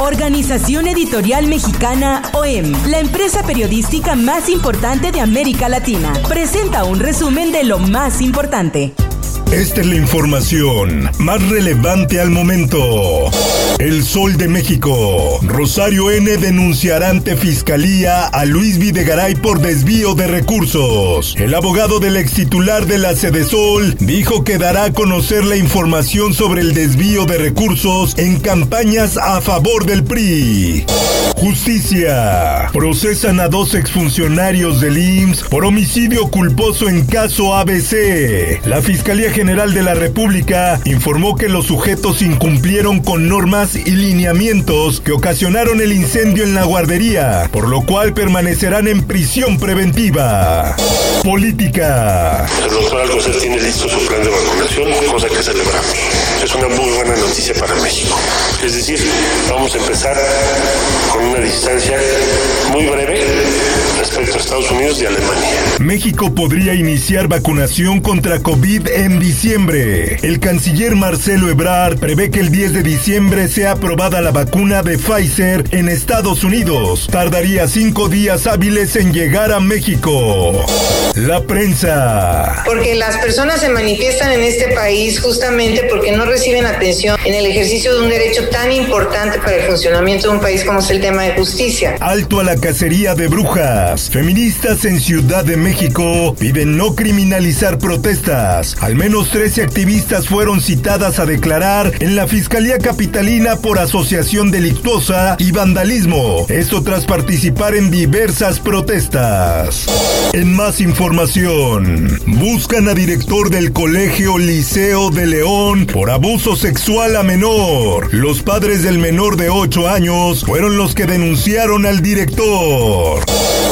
Organización Editorial Mexicana OEM, la empresa periodística más importante de América Latina, presenta un resumen de lo más importante. Esta es la información más relevante al momento. El Sol de México. Rosario N denunciará ante Fiscalía a Luis Videgaray por desvío de recursos. El abogado del ex titular de la Sede Sol dijo que dará a conocer la información sobre el desvío de recursos en campañas a favor del PRI. Justicia. Procesan a dos exfuncionarios del IMSS por homicidio culposo en caso ABC. La Fiscalía General de la República informó que los sujetos incumplieron con normas y lineamientos que ocasionaron el incendio en la guardería, por lo cual permanecerán en prisión preventiva. Política. El doctor Alcocer tiene listo su plan de vacunación, cosa que celebramos. Es una muy buena noticia para México. Es decir, vamos a empezar con una distancia muy breve respecto a Estados Unidos y Alemania. México podría iniciar vacunación contra COVID en diciembre. El canciller Marcelo Ebrard prevé que el 10 de diciembre sea aprobada la vacuna de Pfizer en Estados Unidos. Tardaría cinco días hábiles en llegar a México. La prensa. Porque las personas se manifiestan en este país justamente porque no reciben atención en el ejercicio de un derecho tan importante para el funcionamiento de un país como es el tema de justicia. Alto a la cacería de brujas. Feministas en Ciudad de México piden no criminalizar protestas. Al menos 13 activistas fueron citadas a declarar en la Fiscalía Capitalina por asociación delictuosa y vandalismo. Esto tras participar en diversas protestas. En más información, buscan a director del Colegio Liceo de León por abuso sexual a menor. Los padres del menor de 8 años fueron los que denunciaron al director.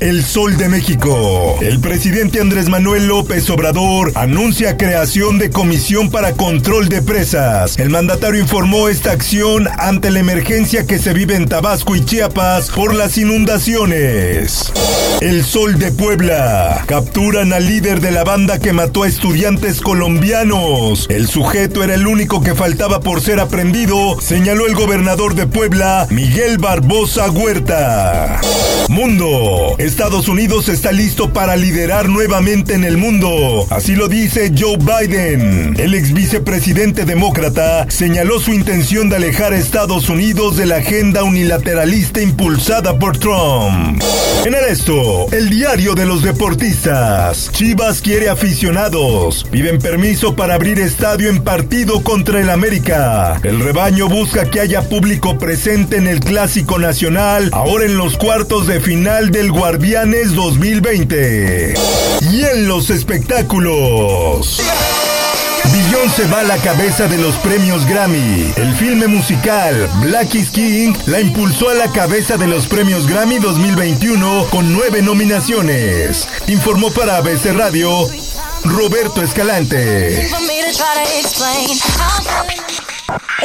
El Sol de México. El presidente Andrés Manuel López Obrador anuncia creación de comisión para control de presas. El mandatario informó esta acción ante la emergencia que se vive en Tabasco y Chiapas por las inundaciones. El Sol de Puebla. Capturan al líder de la banda que mató a estudiantes colombianos. El sujeto era el único que faltaba por ser aprendido, señaló el gobernador de Puebla, Miguel Barbosa Huerta. Mundo. Estados Unidos está listo para liderar nuevamente en el mundo. Así lo dice Joe Biden. El ex vicepresidente demócrata señaló su intención de alejar a Estados Unidos de la agenda unilateralista impulsada por Trump. En esto, el diario de los deportistas. Chivas quiere aficionados. Piden permiso para abrir estadio en partido contra el América. El rebaño busca que haya público presente en el Clásico Nacional, ahora en los cuartos de final del Guardianes 2020. Y en los espectáculos. Beyoncé va a la cabeza de los premios Grammy. El filme musical Black is King la impulsó a la cabeza de los premios Grammy 2021 con nueve nominaciones. Informó para ABC Radio Roberto Escalante.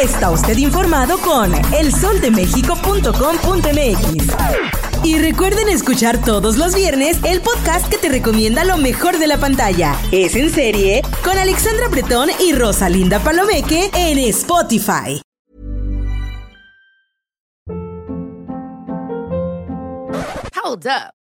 Está usted informado con elsoldemexico.com.mx. Y recuerden escuchar todos los viernes el podcast que te recomienda lo mejor de la pantalla. Es en serie con Alexandra Bretón y Rosalinda Palomeque en Spotify. Hold up.